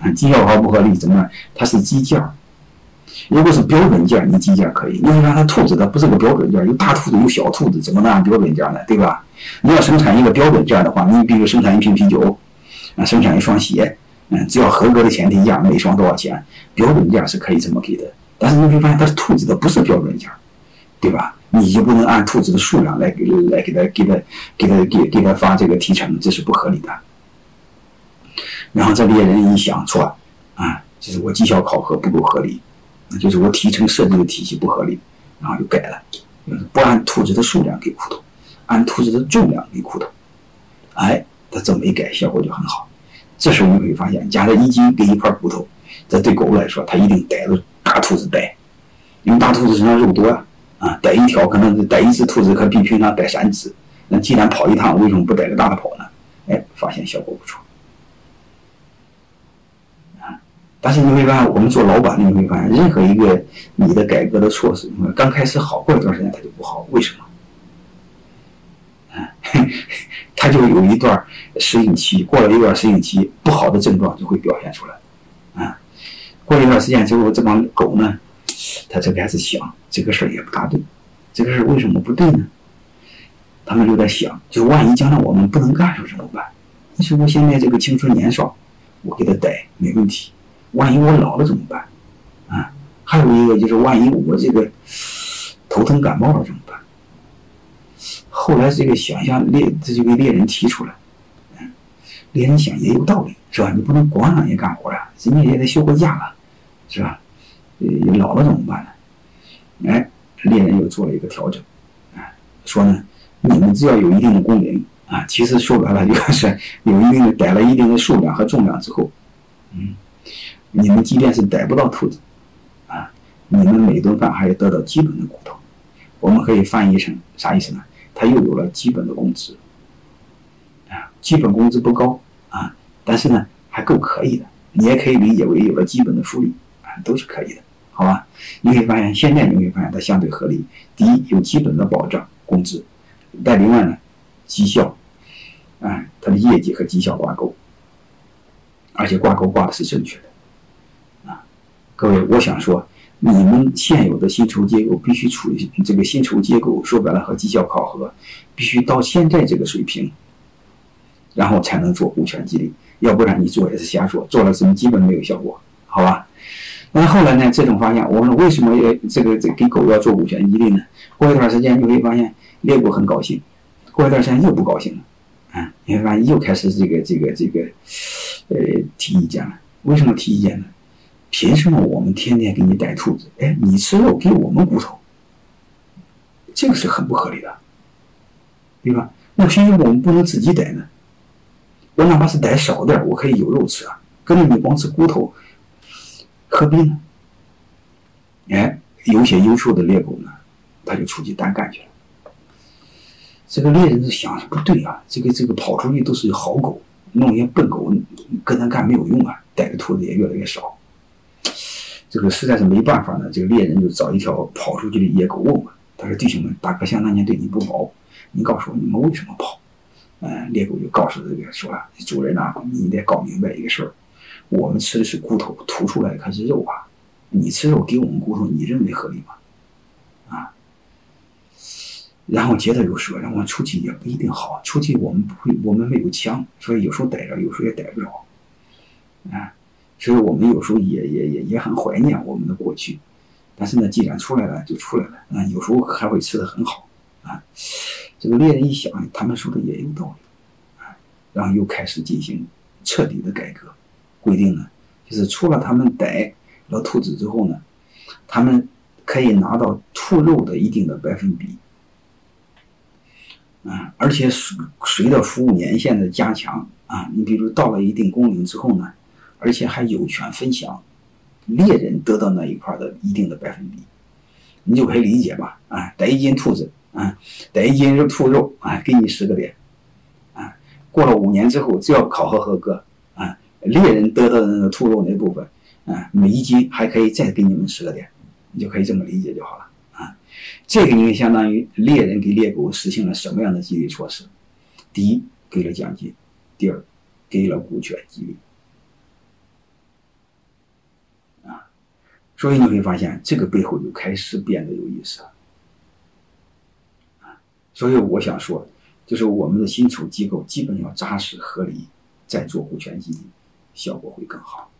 啊，绩效考核不合理怎么办？它是基件儿。如果是标准件，你基件可以。因为啥？它兔子它不是个标准件，有大兔子有小兔子，怎么能按标准件呢？对吧？你要生产一个标准件的话，你比如生产一瓶啤酒，啊，生产一双鞋，嗯，只要合格的前提下，每双多少钱？标准件是可以这么给的。但是你会发现，它是兔子，它不是标准件，对吧？你就不能按兔子的数量来给来给他给他给他给给他发这个提成，这是不合理的。然后这猎人一想错，啊，就是我绩效考核不够合理。就是我提成设计的体系不合理，然后就改了，不按兔子的数量给骨头，按兔子的重量给骨头。哎，他这么一改，效果就很好。这时候你会发现，加了一斤给一块骨头，这对狗来说，它一定逮着大兔子逮，因为大兔子身上肉多啊，啊，逮一条可能逮一只兔子可比平常逮三只。那既然跑一趟，为什么不逮个大的跑呢？哎，发现效果不错。但是你会发现，我们做老板的你会发现，任何一个你的改革的措施，刚开始好，过一段时间它就不好，为什么？啊它就有一段适应期，过了一段适应期，不好的症状就会表现出来。啊，过一段时间之后，这帮狗呢，它就开始想这个事儿也不大对，这个事儿为什么不对呢？他们就在想，就万一将来我们不能干时候怎么办？你说我现在这个青春年少，我给他逮没问题。万一我老了怎么办？啊，还有一个就是万一我这个头疼感冒了怎么办？后来这个想象猎，这就给猎人提出来，嗯，猎人想也有道理，是吧？你不能光让人干活呀，人家也得休过假了，是吧？呃，老了怎么办呢？哎，猎人又做了一个调整，啊，说呢，你们只要有一定的工龄啊，其实说白了就是有一定的逮了一定的数量和重量之后，嗯。你们即便是逮不到兔子，啊，你们每顿饭还要得到基本的骨头。我们可以翻译成啥意思呢？他又有了基本的工资，啊，基本工资不高啊，但是呢还够可以的。你也可以理解为有了基本的福利，啊，都是可以的，好吧？你会发现现在你会发现它相对合理。第一，有基本的保障工资，但另外呢，绩效，啊，它的业绩和绩效挂钩，而且挂钩挂的是正确的。各位，我想说，你们现有的薪酬结构必须处于这个薪酬结构，说白了和绩效考核必须到现在这个水平，然后才能做股权激励，要不然你做也是瞎做，做了什么基本没有效果，好吧？那后来呢？这种发现，我们为什么要这个这给狗要做股权激励呢？过一段时间你会发现猎狗很高兴，过一段时间又不高兴了，啊，你会发现又开始这个这个这个呃提意见了。为什么提意见呢？凭什么我们天天给你逮兔子？哎，你吃肉给我们骨头，这个是很不合理的，对吧？那凭什么我们不能自己逮呢？我哪怕是逮少点，我可以有肉吃啊。跟着你光吃骨头，何必呢？哎，有些优秀的猎狗呢，他就出去单干去了。这个猎人是想不对啊，这个这个跑出去都是好狗，弄些笨狗跟他干没有用啊，逮的兔子也越来越少。这个实在是没办法呢，这个猎人就找一条跑出去的野狗问问。他说：“弟兄们，大哥像那年对你不薄，你告诉我你们为什么跑？”嗯，猎狗就告诉这个说：“主人呐，你得搞明白一个事儿，我们吃的是骨头，吐出来可是肉啊。你吃肉给我们骨头，你认为合理吗？”啊。然后接着又说：“让我们出去也不一定好，出去我们不会，我们没有枪，所以有时候逮着，有时候也逮不着。”啊。所以我们有时候也也也也很怀念我们的过去，但是呢，既然出来了就出来了啊，有时候还会吃的很好啊。这个猎人一想，他们说的也有道理啊，然后又开始进行彻底的改革，规定呢，就是除了他们逮了兔子之后呢，他们可以拿到兔肉的一定的百分比啊，而且随随着服务年限的加强啊，你比如到了一定工龄之后呢。而且还有权分享猎人得到那一块的一定的百分比，你就可以理解吧？啊，逮一斤兔子，啊，逮一斤肉兔肉，啊，给你十个点，啊，过了五年之后，只要考核合格，啊，猎人得到的那个兔肉那部分，啊，每一斤还可以再给你们十个点，你就可以这么理解就好了，啊，这个就相当于猎人给猎狗实行了什么样的激励措施？第一，给了奖金；第二，给了股权激励。所以你会发现，这个背后就开始变得有意思了。所以我想说，就是我们的薪酬机构基本要扎实合理，再做股权激励，效果会更好。